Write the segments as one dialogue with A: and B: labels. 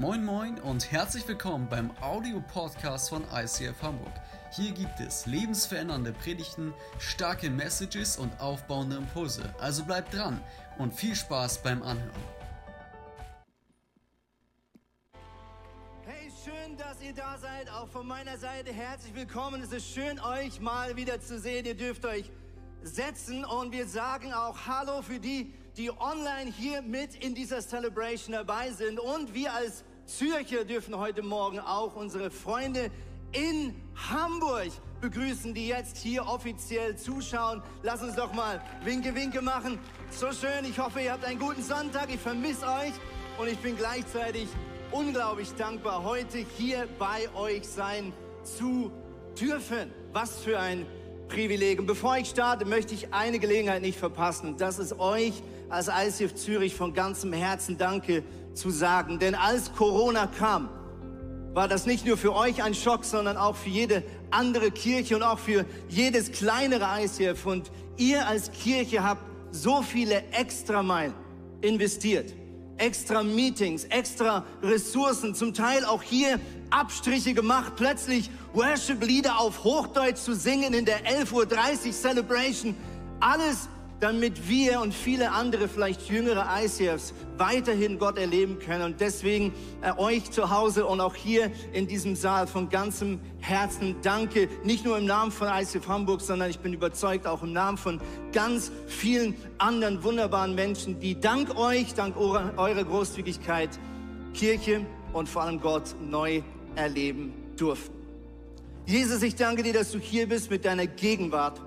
A: Moin Moin und herzlich willkommen beim Audio-Podcast von ICF Hamburg. Hier gibt es lebensverändernde Predigten, starke Messages und aufbauende Impulse. Also bleibt dran und viel Spaß beim Anhören.
B: Hey, schön, dass ihr da seid. Auch von meiner Seite herzlich willkommen. Es ist schön, euch mal wieder zu sehen. Ihr dürft euch setzen und wir sagen auch Hallo für die, die online hier mit in dieser Celebration dabei sind. Und wir als Zürcher dürfen heute Morgen auch unsere Freunde in Hamburg begrüßen, die jetzt hier offiziell zuschauen. Lass uns doch mal Winke, Winke machen. So schön. Ich hoffe, ihr habt einen guten Sonntag. Ich vermisse euch und ich bin gleichzeitig unglaublich dankbar, heute hier bei euch sein zu dürfen. Was für ein Privileg. Und bevor ich starte, möchte ich eine Gelegenheit nicht verpassen. Und das ist euch als ICF Zürich von ganzem Herzen Danke zu sagen. Denn als Corona kam, war das nicht nur für euch ein Schock, sondern auch für jede andere Kirche und auch für jedes kleinere ICF. Und ihr als Kirche habt so viele extra Meilen investiert. Extra Meetings, extra Ressourcen, zum Teil auch hier Abstriche gemacht, plötzlich Worship-Lieder auf Hochdeutsch zu singen in der 11.30 Uhr Celebration. Alles damit wir und viele andere, vielleicht jüngere ICFs, weiterhin Gott erleben können. Und deswegen äh, euch zu Hause und auch hier in diesem Saal von ganzem Herzen danke. Nicht nur im Namen von ICF Hamburg, sondern ich bin überzeugt auch im Namen von ganz vielen anderen wunderbaren Menschen, die dank euch, dank eurer, Großzügigkeit Kirche und vor allem Gott neu erleben durften. Jesus, ich danke dir, dass du hier bist mit deiner Gegenwart.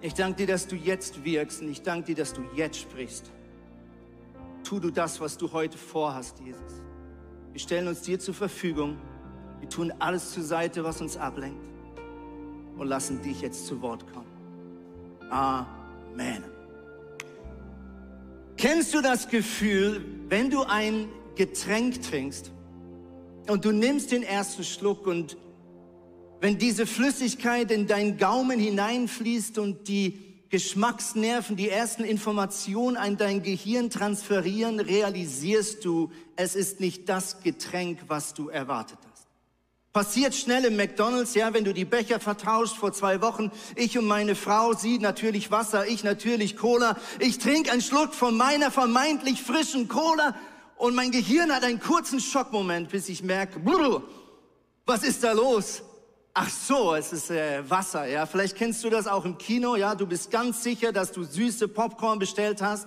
B: Ich danke dir, dass du jetzt wirkst und ich danke dir, dass du jetzt sprichst. Tu du das, was du heute vorhast, Jesus. Wir stellen uns dir zur Verfügung. Wir tun alles zur Seite, was uns ablenkt und lassen dich jetzt zu Wort kommen. Amen. Kennst du das Gefühl, wenn du ein Getränk trinkst und du nimmst den ersten Schluck und wenn diese Flüssigkeit in deinen Gaumen hineinfließt und die Geschmacksnerven die ersten Informationen an dein Gehirn transferieren, realisierst du, es ist nicht das Getränk, was du erwartet hast. Passiert schnell im McDonald's, ja, wenn du die Becher vertauscht vor zwei Wochen. Ich und meine Frau, sie natürlich Wasser, ich natürlich Cola. Ich trinke einen Schluck von meiner vermeintlich frischen Cola und mein Gehirn hat einen kurzen Schockmoment, bis ich merke, was ist da los? Ach so, es ist äh, Wasser, ja. Vielleicht kennst du das auch im Kino, ja. Du bist ganz sicher, dass du süße Popcorn bestellt hast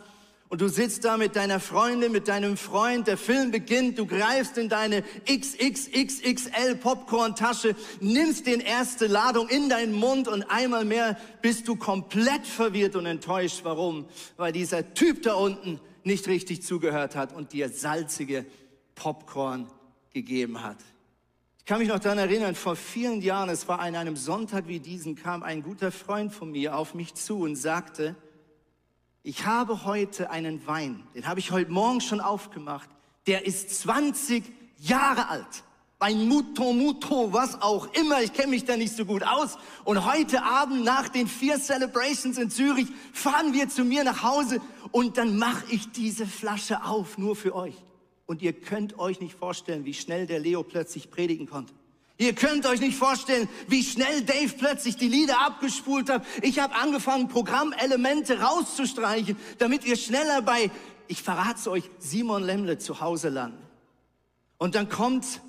B: und du sitzt da mit deiner Freundin, mit deinem Freund, der Film beginnt, du greifst in deine XXXXL Popcorn-Tasche, nimmst den erste Ladung in deinen Mund und einmal mehr bist du komplett verwirrt und enttäuscht. Warum? Weil dieser Typ da unten nicht richtig zugehört hat und dir salzige Popcorn gegeben hat kann mich noch daran erinnern, vor vielen Jahren, es war an einem Sonntag wie diesen, kam ein guter Freund von mir auf mich zu und sagte, ich habe heute einen Wein, den habe ich heute Morgen schon aufgemacht, der ist 20 Jahre alt. Ein Muto Muto, was auch immer, ich kenne mich da nicht so gut aus. Und heute Abend nach den vier Celebrations in Zürich fahren wir zu mir nach Hause und dann mache ich diese Flasche auf, nur für euch. Und ihr könnt euch nicht vorstellen, wie schnell der Leo plötzlich predigen konnte. Ihr könnt euch nicht vorstellen, wie schnell Dave plötzlich die Lieder abgespult hat. Ich habe angefangen, Programmelemente rauszustreichen, damit wir schneller bei, ich verrate es euch, Simon Lemle zu Hause landen. Und dann kommt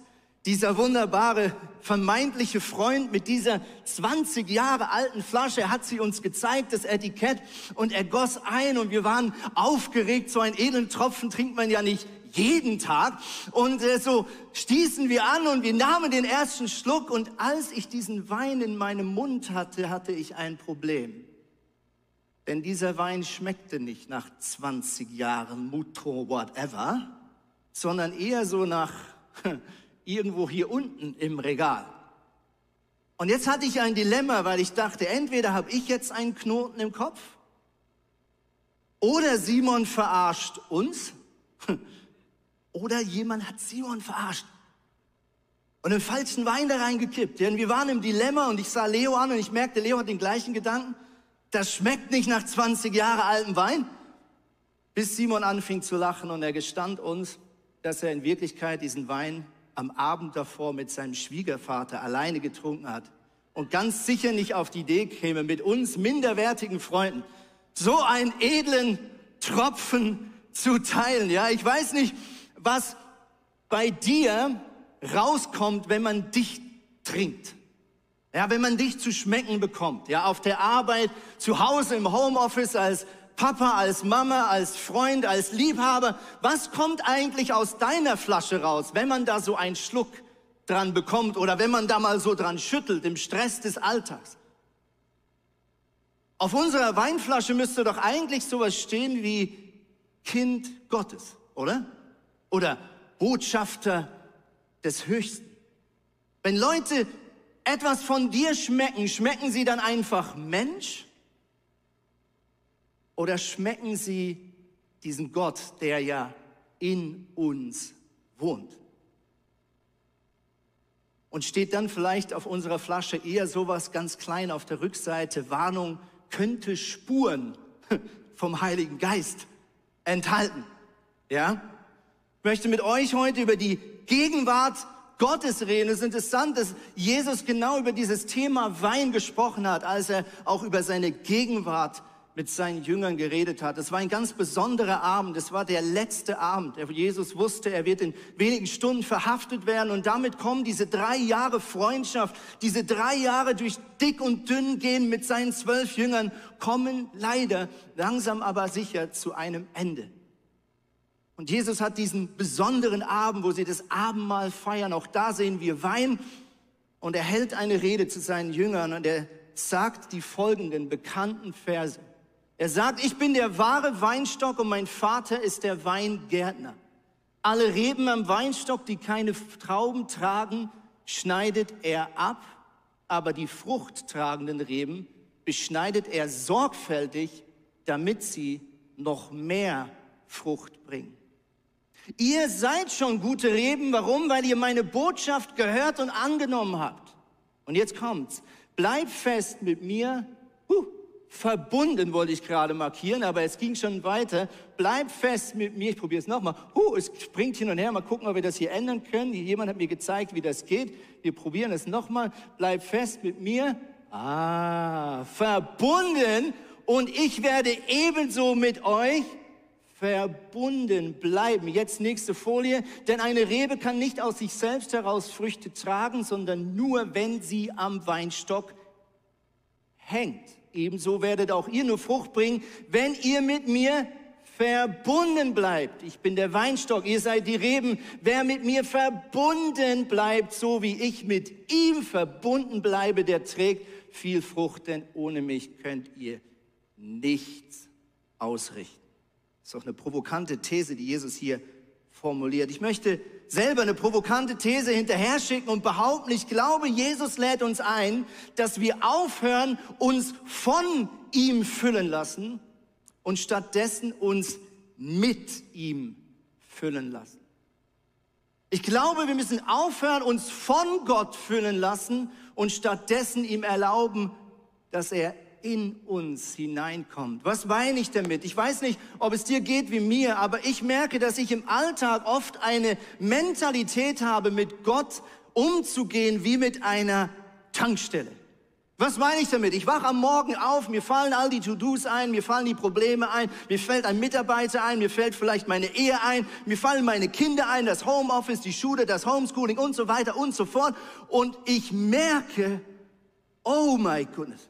B: dieser wunderbare vermeintliche Freund mit dieser 20 Jahre alten Flasche, er hat sie uns gezeigt, das Etikett, und er goss ein und wir waren aufgeregt. So ein edlen Tropfen trinkt man ja nicht jeden Tag. Und äh, so stießen wir an und wir nahmen den ersten Schluck. Und als ich diesen Wein in meinem Mund hatte, hatte ich ein Problem. Denn dieser Wein schmeckte nicht nach 20 Jahren Muto whatever, sondern eher so nach irgendwo hier unten im Regal. Und jetzt hatte ich ein Dilemma, weil ich dachte, entweder habe ich jetzt einen Knoten im Kopf oder Simon verarscht uns oder jemand hat Simon verarscht und den falschen Wein da reingekippt. Denn wir waren im Dilemma und ich sah Leo an und ich merkte, Leo hat den gleichen Gedanken. Das schmeckt nicht nach 20 Jahre altem Wein. Bis Simon anfing zu lachen und er gestand uns, dass er in Wirklichkeit diesen Wein am Abend davor mit seinem Schwiegervater alleine getrunken hat und ganz sicher nicht auf die Idee käme, mit uns minderwertigen Freunden so einen edlen Tropfen zu teilen. Ja, ich weiß nicht, was bei dir rauskommt, wenn man dich trinkt. Ja, wenn man dich zu schmecken bekommt, ja, auf der Arbeit, zu Hause im Homeoffice als Papa, als Mama, als Freund, als Liebhaber, was kommt eigentlich aus deiner Flasche raus, wenn man da so einen Schluck dran bekommt oder wenn man da mal so dran schüttelt im Stress des Alltags? Auf unserer Weinflasche müsste doch eigentlich sowas stehen wie Kind Gottes, oder? Oder Botschafter des Höchsten. Wenn Leute etwas von dir schmecken, schmecken sie dann einfach Mensch? Oder schmecken sie diesen Gott, der ja in uns wohnt? Und steht dann vielleicht auf unserer Flasche eher sowas ganz klein auf der Rückseite, Warnung, könnte Spuren vom Heiligen Geist enthalten. Ja? Ich möchte mit euch heute über die Gegenwart Gottes reden. Es ist interessant, dass Jesus genau über dieses Thema Wein gesprochen hat, als er auch über seine Gegenwart mit seinen Jüngern geredet hat. Es war ein ganz besonderer Abend. Es war der letzte Abend. Jesus wusste, er wird in wenigen Stunden verhaftet werden. Und damit kommen diese drei Jahre Freundschaft, diese drei Jahre durch dick und dünn gehen mit seinen zwölf Jüngern, kommen leider langsam aber sicher zu einem Ende. Und Jesus hat diesen besonderen Abend, wo sie das Abendmahl feiern. Auch da sehen wir Wein. Und er hält eine Rede zu seinen Jüngern und er sagt die folgenden bekannten Verse. Er sagt, ich bin der wahre Weinstock und mein Vater ist der Weingärtner. Alle Reben am Weinstock, die keine Trauben tragen, schneidet er ab, aber die fruchttragenden Reben beschneidet er sorgfältig, damit sie noch mehr Frucht bringen. Ihr seid schon gute Reben. Warum? Weil ihr meine Botschaft gehört und angenommen habt. Und jetzt kommt's. Bleibt fest mit mir. Huh, verbunden wollte ich gerade markieren, aber es ging schon weiter. Bleibt fest mit mir. Ich probiere es nochmal. Huh, es springt hin und her. Mal gucken, ob wir das hier ändern können. Jemand hat mir gezeigt, wie das geht. Wir probieren es nochmal. Bleibt fest mit mir. Ah, verbunden. Und ich werde ebenso mit euch verbunden bleiben. Jetzt nächste Folie. Denn eine Rebe kann nicht aus sich selbst heraus Früchte tragen, sondern nur, wenn sie am Weinstock hängt. Ebenso werdet auch ihr nur Frucht bringen, wenn ihr mit mir verbunden bleibt. Ich bin der Weinstock, ihr seid die Reben. Wer mit mir verbunden bleibt, so wie ich mit ihm verbunden bleibe, der trägt viel Frucht, denn ohne mich könnt ihr nichts ausrichten. Ist auch eine provokante These, die Jesus hier formuliert. Ich möchte selber eine provokante These hinterher schicken und behaupten, ich glaube, Jesus lädt uns ein, dass wir aufhören, uns von ihm füllen lassen und stattdessen uns mit ihm füllen lassen. Ich glaube, wir müssen aufhören, uns von Gott füllen lassen und stattdessen ihm erlauben, dass er in uns hineinkommt. Was meine ich damit? Ich weiß nicht, ob es dir geht wie mir, aber ich merke, dass ich im Alltag oft eine Mentalität habe, mit Gott umzugehen wie mit einer Tankstelle. Was meine ich damit? Ich wache am Morgen auf, mir fallen all die To-Dos ein, mir fallen die Probleme ein, mir fällt ein Mitarbeiter ein, mir fällt vielleicht meine Ehe ein, mir fallen meine Kinder ein, das Homeoffice, die Schule, das Homeschooling und so weiter und so fort. Und ich merke, oh my goodness,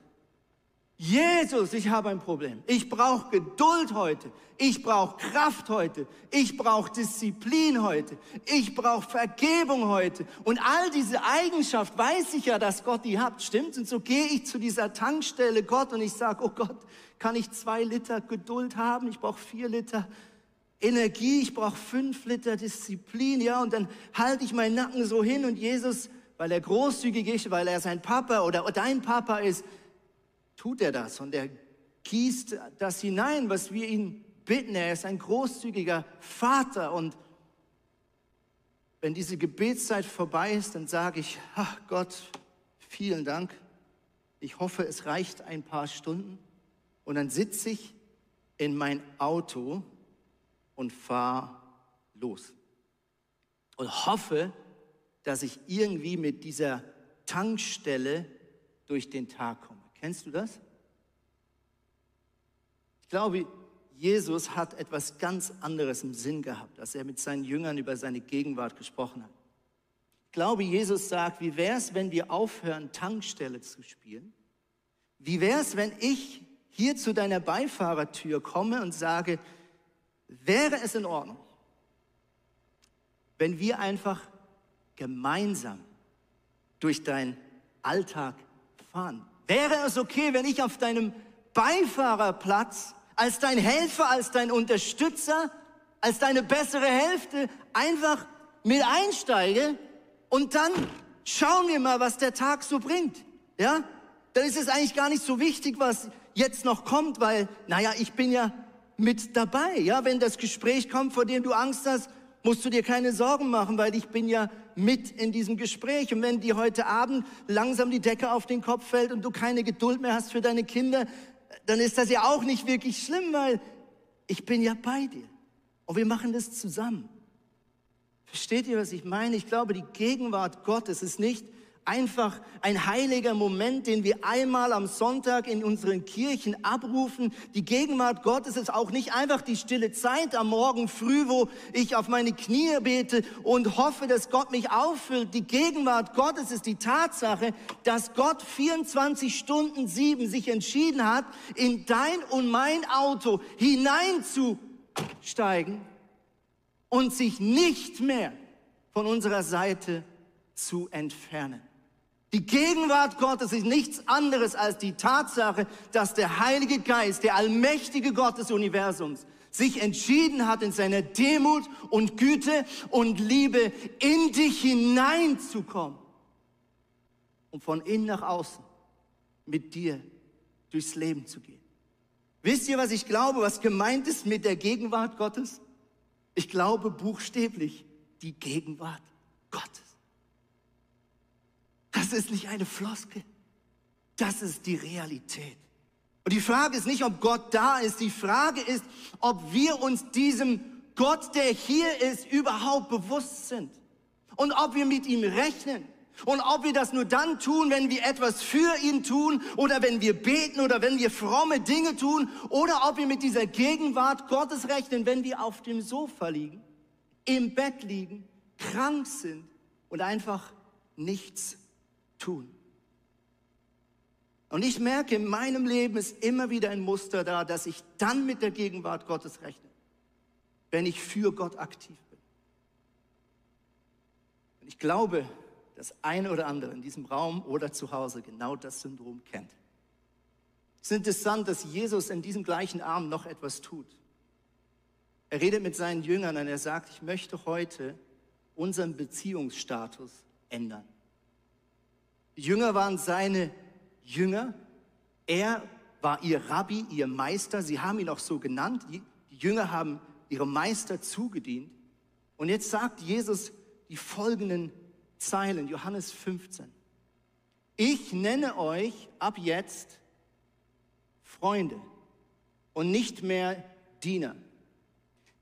B: Jesus, ich habe ein Problem. Ich brauche Geduld heute. Ich brauche Kraft heute. Ich brauche Disziplin heute. Ich brauche Vergebung heute. Und all diese Eigenschaft weiß ich ja, dass Gott die hat. Stimmt? Und so gehe ich zu dieser Tankstelle Gott und ich sage, oh Gott, kann ich zwei Liter Geduld haben? Ich brauche vier Liter Energie. Ich brauche fünf Liter Disziplin. Ja, und dann halte ich meinen Nacken so hin und Jesus, weil er großzügig ist, weil er sein Papa oder dein Papa ist, tut er das und er gießt das hinein, was wir ihn bitten. Er ist ein großzügiger Vater und wenn diese Gebetszeit vorbei ist, dann sage ich, ach Gott, vielen Dank. Ich hoffe, es reicht ein paar Stunden. Und dann sitze ich in mein Auto und fahre los. und hoffe, dass ich irgendwie mit dieser Tankstelle durch den Tag komme. Kennst du das? Ich glaube, Jesus hat etwas ganz anderes im Sinn gehabt, als er mit seinen Jüngern über seine Gegenwart gesprochen hat. Ich glaube, Jesus sagt, wie wäre es, wenn wir aufhören, Tankstelle zu spielen? Wie wäre es, wenn ich hier zu deiner Beifahrertür komme und sage, wäre es in Ordnung, wenn wir einfach gemeinsam durch deinen Alltag fahren? Wäre es okay, wenn ich auf deinem Beifahrerplatz als dein Helfer, als dein Unterstützer, als deine bessere Hälfte einfach mit einsteige und dann schauen wir mal, was der Tag so bringt. Ja? Dann ist es eigentlich gar nicht so wichtig, was jetzt noch kommt, weil, naja, ich bin ja mit dabei. Ja, wenn das Gespräch kommt, vor dem du Angst hast, musst du dir keine Sorgen machen, weil ich bin ja mit in diesem Gespräch. Und wenn dir heute Abend langsam die Decke auf den Kopf fällt und du keine Geduld mehr hast für deine Kinder, dann ist das ja auch nicht wirklich schlimm, weil ich bin ja bei dir. Und wir machen das zusammen. Versteht ihr, was ich meine? Ich glaube, die Gegenwart Gottes ist nicht einfach ein heiliger Moment, den wir einmal am Sonntag in unseren Kirchen abrufen. Die Gegenwart Gottes ist auch nicht einfach die stille Zeit am Morgen früh, wo ich auf meine Knie bete und hoffe, dass Gott mich auffüllt. Die Gegenwart Gottes ist die Tatsache, dass Gott 24 Stunden sieben sich entschieden hat, in dein und mein Auto hineinzusteigen und sich nicht mehr von unserer Seite zu entfernen. Die Gegenwart Gottes ist nichts anderes als die Tatsache, dass der Heilige Geist, der allmächtige Gott des Universums, sich entschieden hat, in seiner Demut und Güte und Liebe in dich hineinzukommen und von innen nach außen mit dir durchs Leben zu gehen. Wisst ihr, was ich glaube, was gemeint ist mit der Gegenwart Gottes? Ich glaube buchstäblich die Gegenwart Gottes. Das ist nicht eine Floskel. Das ist die Realität. Und die Frage ist nicht, ob Gott da ist. Die Frage ist, ob wir uns diesem Gott, der hier ist, überhaupt bewusst sind. Und ob wir mit ihm rechnen. Und ob wir das nur dann tun, wenn wir etwas für ihn tun oder wenn wir beten oder wenn wir fromme Dinge tun oder ob wir mit dieser Gegenwart Gottes rechnen, wenn wir auf dem Sofa liegen, im Bett liegen, krank sind und einfach nichts tun. Und ich merke, in meinem Leben ist immer wieder ein Muster da, dass ich dann mit der Gegenwart Gottes rechne, wenn ich für Gott aktiv bin. Und ich glaube, dass ein oder andere in diesem Raum oder zu Hause genau das Syndrom kennt. Es ist interessant, dass Jesus in diesem gleichen Abend noch etwas tut. Er redet mit seinen Jüngern und er sagt, ich möchte heute unseren Beziehungsstatus ändern. Jünger waren seine Jünger. Er war ihr Rabbi, ihr Meister. Sie haben ihn auch so genannt. Die, die Jünger haben ihrem Meister zugedient. Und jetzt sagt Jesus die folgenden Zeilen, Johannes 15. Ich nenne euch ab jetzt Freunde und nicht mehr Diener.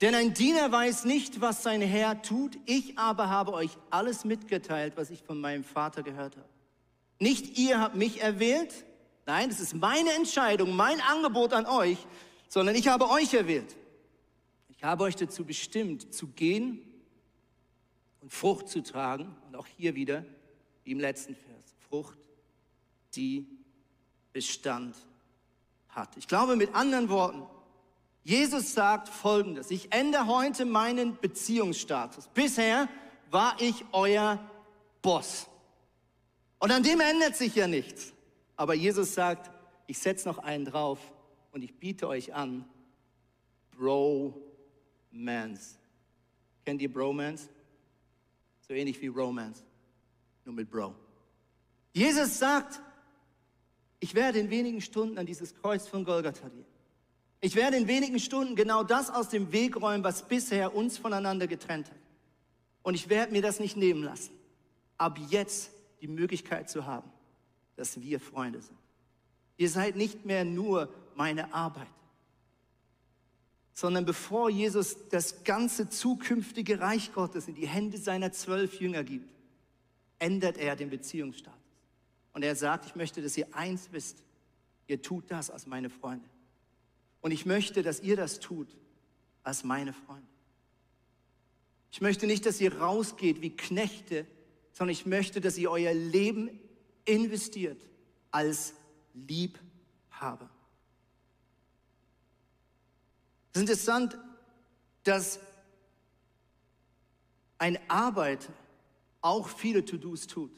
B: Denn ein Diener weiß nicht, was sein Herr tut. Ich aber habe euch alles mitgeteilt, was ich von meinem Vater gehört habe. Nicht ihr habt mich erwählt, nein, es ist meine Entscheidung, mein Angebot an euch, sondern ich habe euch erwählt. Ich habe euch dazu bestimmt, zu gehen und Frucht zu tragen. Und auch hier wieder, wie im letzten Vers, Frucht, die Bestand hat. Ich glaube mit anderen Worten, Jesus sagt Folgendes, ich ändere heute meinen Beziehungsstatus. Bisher war ich euer Boss. Und an dem ändert sich ja nichts. Aber Jesus sagt, ich setze noch einen drauf und ich biete euch an, Bromance. Kennt ihr Bromance? So ähnlich wie Romance, nur mit Bro. Jesus sagt, ich werde in wenigen Stunden an dieses Kreuz von Golgatha gehen. Ich werde in wenigen Stunden genau das aus dem Weg räumen, was bisher uns voneinander getrennt hat. Und ich werde mir das nicht nehmen lassen. Ab jetzt die Möglichkeit zu haben, dass wir Freunde sind. Ihr seid nicht mehr nur meine Arbeit, sondern bevor Jesus das ganze zukünftige Reich Gottes in die Hände seiner zwölf Jünger gibt, ändert er den Beziehungsstatus. Und er sagt, ich möchte, dass ihr eins wisst, ihr tut das als meine Freunde. Und ich möchte, dass ihr das tut als meine Freunde. Ich möchte nicht, dass ihr rausgeht wie Knechte, sondern ich möchte, dass ihr euer Leben investiert als Liebhaber. Es ist interessant, dass ein Arbeiter auch viele To-Dos tut.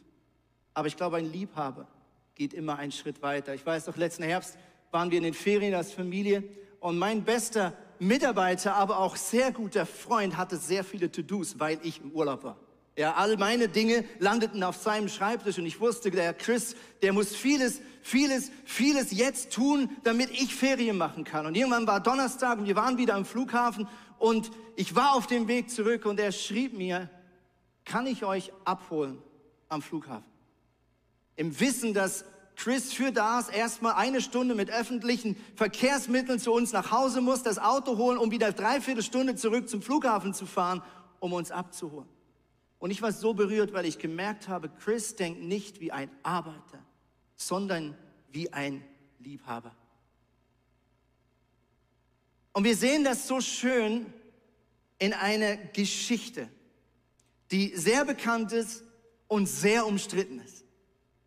B: Aber ich glaube, ein Liebhaber geht immer einen Schritt weiter. Ich weiß noch, letzten Herbst waren wir in den Ferien als Familie und mein bester Mitarbeiter, aber auch sehr guter Freund hatte sehr viele To-Dos, weil ich im Urlaub war. Ja, all meine Dinge landeten auf seinem Schreibtisch und ich wusste, der Chris, der muss vieles, vieles, vieles jetzt tun, damit ich Ferien machen kann. Und irgendwann war Donnerstag und wir waren wieder am Flughafen und ich war auf dem Weg zurück und er schrieb mir, kann ich euch abholen am Flughafen? Im Wissen, dass Chris für das erstmal eine Stunde mit öffentlichen Verkehrsmitteln zu uns nach Hause muss, das Auto holen, um wieder dreiviertel Stunde zurück zum Flughafen zu fahren, um uns abzuholen. Und ich war so berührt, weil ich gemerkt habe, Chris denkt nicht wie ein Arbeiter, sondern wie ein Liebhaber. Und wir sehen das so schön in einer Geschichte, die sehr bekannt ist und sehr umstritten ist.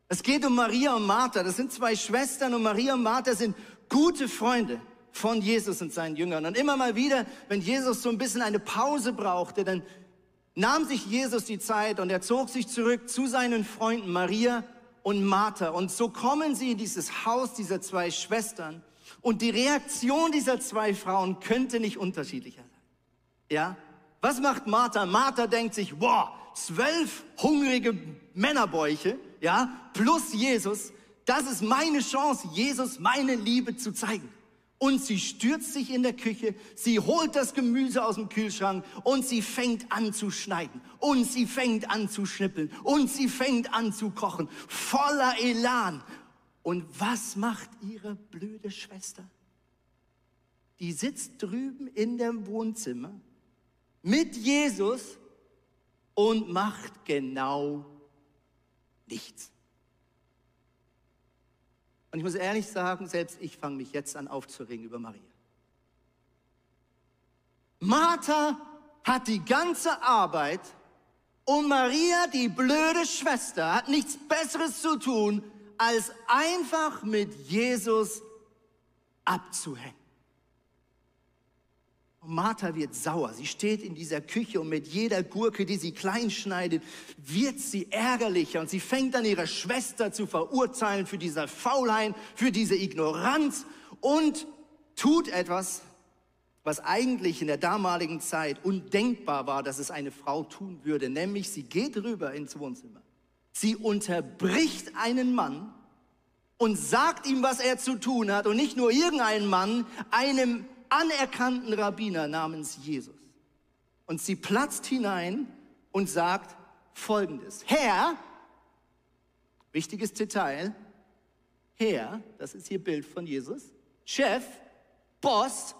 B: Es geht um Maria und Martha. Das sind zwei Schwestern und Maria und Martha sind gute Freunde von Jesus und seinen Jüngern. Und immer mal wieder, wenn Jesus so ein bisschen eine Pause brauchte, dann nahm sich Jesus die Zeit und er zog sich zurück zu seinen Freunden Maria und Martha. Und so kommen sie in dieses Haus dieser zwei Schwestern. Und die Reaktion dieser zwei Frauen könnte nicht unterschiedlicher sein. Ja? Was macht Martha? Martha denkt sich, wow, zwölf hungrige Männerbäuche, ja, plus Jesus. Das ist meine Chance, Jesus meine Liebe zu zeigen und sie stürzt sich in der Küche, sie holt das Gemüse aus dem Kühlschrank und sie fängt an zu schneiden und sie fängt an zu schnippeln und sie fängt an zu kochen, voller Elan. Und was macht ihre blöde Schwester? Die sitzt drüben in dem Wohnzimmer mit Jesus und macht genau nichts. Und ich muss ehrlich sagen, selbst ich fange mich jetzt an aufzuregen über Maria. Martha hat die ganze Arbeit und Maria, die blöde Schwester, hat nichts Besseres zu tun, als einfach mit Jesus abzuhängen. Und Martha wird sauer. Sie steht in dieser Küche und mit jeder Gurke, die sie klein schneidet, wird sie ärgerlicher und sie fängt an, ihre Schwester zu verurteilen für diese Faulheit, für diese Ignoranz und tut etwas, was eigentlich in der damaligen Zeit undenkbar war, dass es eine Frau tun würde, nämlich sie geht rüber ins Wohnzimmer. Sie unterbricht einen Mann und sagt ihm, was er zu tun hat und nicht nur irgendeinen Mann, einem anerkannten Rabbiner namens Jesus. Und sie platzt hinein und sagt Folgendes. Herr, wichtiges Detail, Herr, das ist hier Bild von Jesus, Chef, Boss,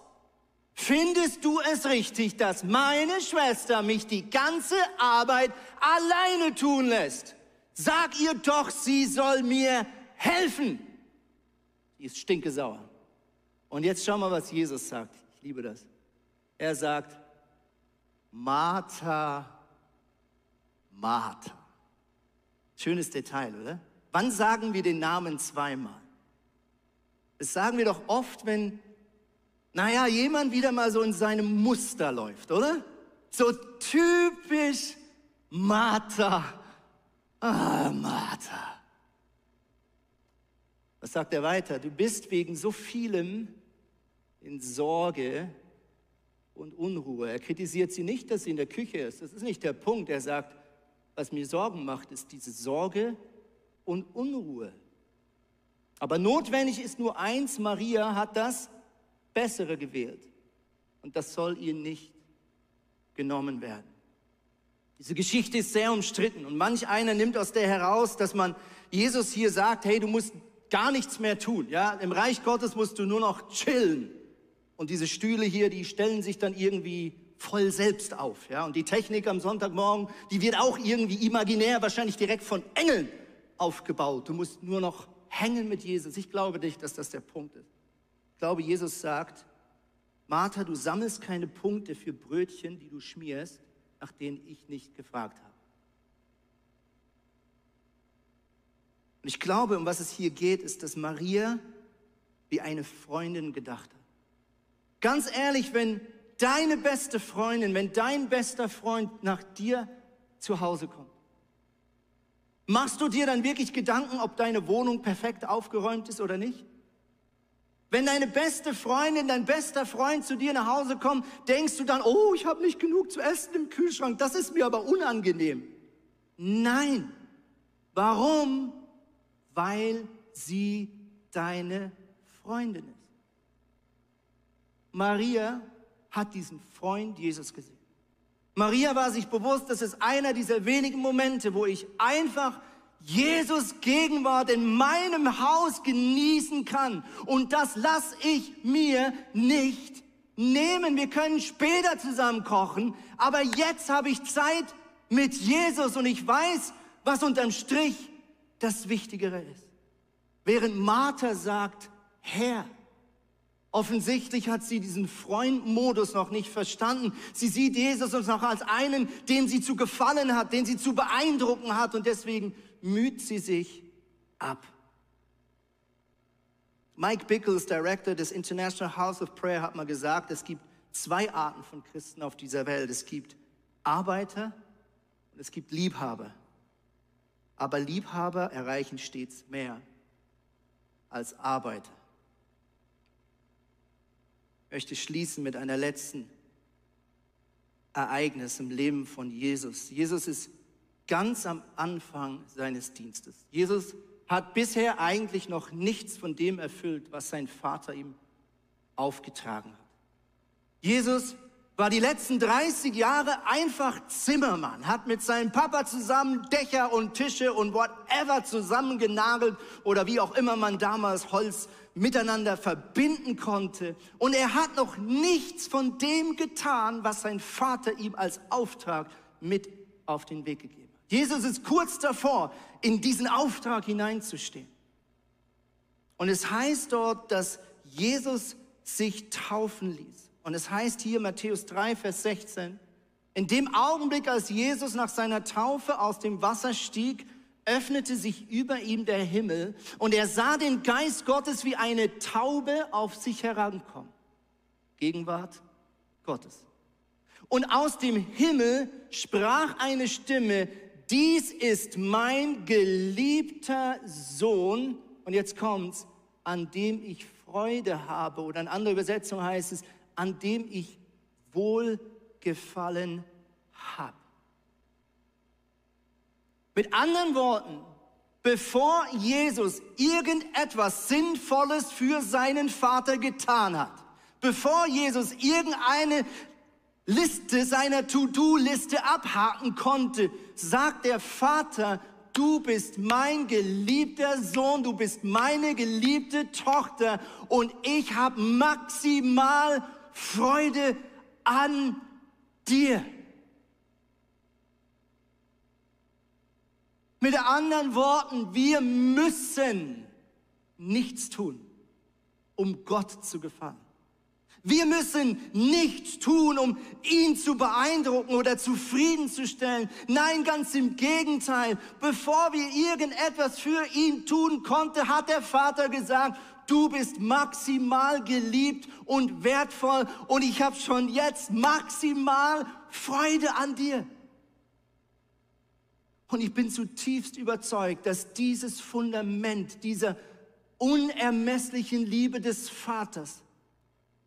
B: findest du es richtig, dass meine Schwester mich die ganze Arbeit alleine tun lässt? Sag ihr doch, sie soll mir helfen. Sie ist stinkesauer. Und jetzt schau mal, was Jesus sagt. Ich liebe das. Er sagt, Martha, Martha. Schönes Detail, oder? Wann sagen wir den Namen zweimal? Das sagen wir doch oft, wenn, naja, jemand wieder mal so in seinem Muster läuft, oder? So typisch Martha. Ah, Martha. Was sagt er weiter? Du bist wegen so vielem in Sorge und Unruhe. Er kritisiert sie nicht, dass sie in der Küche ist. Das ist nicht der Punkt. Er sagt, was mir Sorgen macht, ist diese Sorge und Unruhe. Aber notwendig ist nur eins, Maria hat das Bessere gewählt. Und das soll ihr nicht genommen werden. Diese Geschichte ist sehr umstritten und manch einer nimmt aus der heraus, dass man Jesus hier sagt, hey, du musst gar nichts mehr tun. Ja? Im Reich Gottes musst du nur noch chillen. Und diese Stühle hier, die stellen sich dann irgendwie voll selbst auf. Ja? Und die Technik am Sonntagmorgen, die wird auch irgendwie imaginär, wahrscheinlich direkt von Engeln aufgebaut. Du musst nur noch hängen mit Jesus. Ich glaube nicht, dass das der Punkt ist. Ich glaube, Jesus sagt, Martha, du sammelst keine Punkte für Brötchen, die du schmierst, nach denen ich nicht gefragt habe. Und ich glaube, um was es hier geht, ist, dass Maria wie eine Freundin gedacht hat. Ganz ehrlich, wenn deine beste Freundin, wenn dein bester Freund nach dir zu Hause kommt, machst du dir dann wirklich Gedanken, ob deine Wohnung perfekt aufgeräumt ist oder nicht? Wenn deine beste Freundin, dein bester Freund zu dir nach Hause kommt, denkst du dann, oh, ich habe nicht genug zu essen im Kühlschrank, das ist mir aber unangenehm. Nein. Warum? Weil sie deine Freundin ist. Maria hat diesen Freund Jesus gesehen. Maria war sich bewusst, das ist einer dieser wenigen Momente, wo ich einfach Jesus Gegenwart in meinem Haus genießen kann. Und das lasse ich mir nicht nehmen. Wir können später zusammen kochen, aber jetzt habe ich Zeit mit Jesus und ich weiß, was unterm Strich das Wichtigere ist. Während Martha sagt, Herr, Offensichtlich hat sie diesen Freundmodus noch nicht verstanden. Sie sieht Jesus noch als einen, dem sie zu gefallen hat, den sie zu beeindrucken hat und deswegen müht sie sich ab. Mike Bickles, Director des International House of Prayer, hat mal gesagt, es gibt zwei Arten von Christen auf dieser Welt. Es gibt Arbeiter und es gibt Liebhaber. Aber Liebhaber erreichen stets mehr als Arbeiter möchte schließen mit einer letzten Ereignis im Leben von Jesus. Jesus ist ganz am Anfang seines Dienstes. Jesus hat bisher eigentlich noch nichts von dem erfüllt, was sein Vater ihm aufgetragen hat. Jesus war die letzten 30 Jahre einfach Zimmermann, hat mit seinem Papa zusammen Dächer und Tische und whatever zusammengenagelt oder wie auch immer man damals Holz miteinander verbinden konnte. Und er hat noch nichts von dem getan, was sein Vater ihm als Auftrag mit auf den Weg gegeben hat. Jesus ist kurz davor, in diesen Auftrag hineinzustehen. Und es heißt dort, dass Jesus sich taufen ließ. Und es heißt hier Matthäus 3, Vers 16, in dem Augenblick, als Jesus nach seiner Taufe aus dem Wasser stieg, öffnete sich über ihm der Himmel und er sah den Geist Gottes wie eine Taube auf sich herankommen. Gegenwart Gottes. Und aus dem Himmel sprach eine Stimme, dies ist mein geliebter Sohn, und jetzt kommt's, an dem ich Freude habe, oder in anderer Übersetzung heißt es, an dem ich Wohlgefallen habe. Mit anderen Worten, bevor Jesus irgendetwas Sinnvolles für seinen Vater getan hat, bevor Jesus irgendeine Liste seiner To-Do-Liste abhaken konnte, sagt der Vater, du bist mein geliebter Sohn, du bist meine geliebte Tochter und ich habe maximal Freude an dir. Mit anderen Worten, wir müssen nichts tun, um Gott zu gefallen. Wir müssen nichts tun, um ihn zu beeindrucken oder zufriedenzustellen. Nein, ganz im Gegenteil. Bevor wir irgendetwas für ihn tun konnten, hat der Vater gesagt, du bist maximal geliebt und wertvoll und ich habe schon jetzt maximal Freude an dir. Und ich bin zutiefst überzeugt, dass dieses Fundament dieser unermesslichen Liebe des Vaters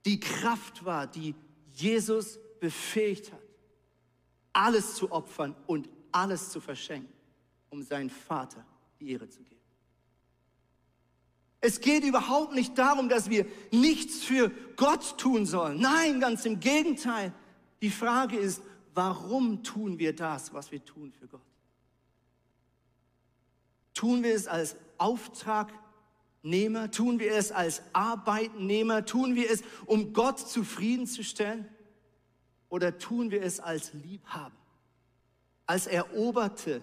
B: die Kraft war, die Jesus befähigt hat, alles zu opfern und alles zu verschenken, um seinen Vater die Ehre zu geben. Es geht überhaupt nicht darum, dass wir nichts für Gott tun sollen. Nein, ganz im Gegenteil. Die Frage ist, warum tun wir das, was wir tun für Gott? Tun wir es als Auftragnehmer? Tun wir es als Arbeitnehmer? Tun wir es, um Gott zufriedenzustellen? Oder tun wir es als Liebhaber? Als eroberte,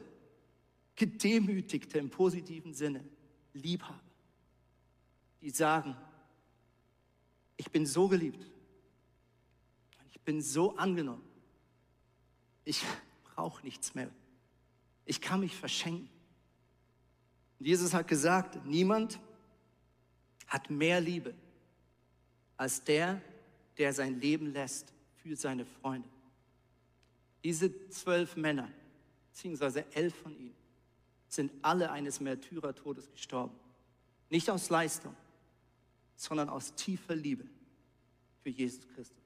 B: gedemütigte im positiven Sinne Liebhaber, die sagen, ich bin so geliebt, ich bin so angenommen, ich brauche nichts mehr, ich kann mich verschenken. Und Jesus hat gesagt, niemand hat mehr Liebe als der, der sein Leben lässt für seine Freunde. Diese zwölf Männer, beziehungsweise elf von ihnen, sind alle eines Märtyrertodes gestorben. Nicht aus Leistung, sondern aus tiefer Liebe für Jesus Christus.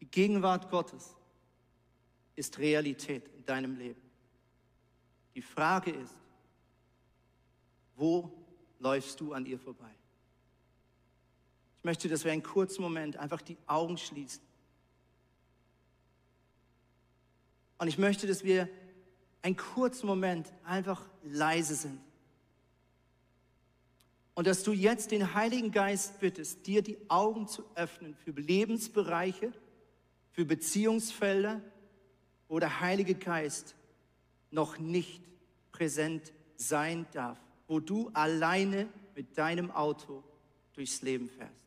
B: Die Gegenwart Gottes ist Realität in deinem Leben. Die Frage ist, wo läufst du an ihr vorbei? Ich möchte, dass wir einen kurzen Moment einfach die Augen schließen. Und ich möchte, dass wir einen kurzen Moment einfach leise sind. Und dass du jetzt den Heiligen Geist bittest, dir die Augen zu öffnen für Lebensbereiche, für Beziehungsfelder, wo der Heilige Geist noch nicht präsent sein darf, wo du alleine mit deinem Auto durchs Leben fährst.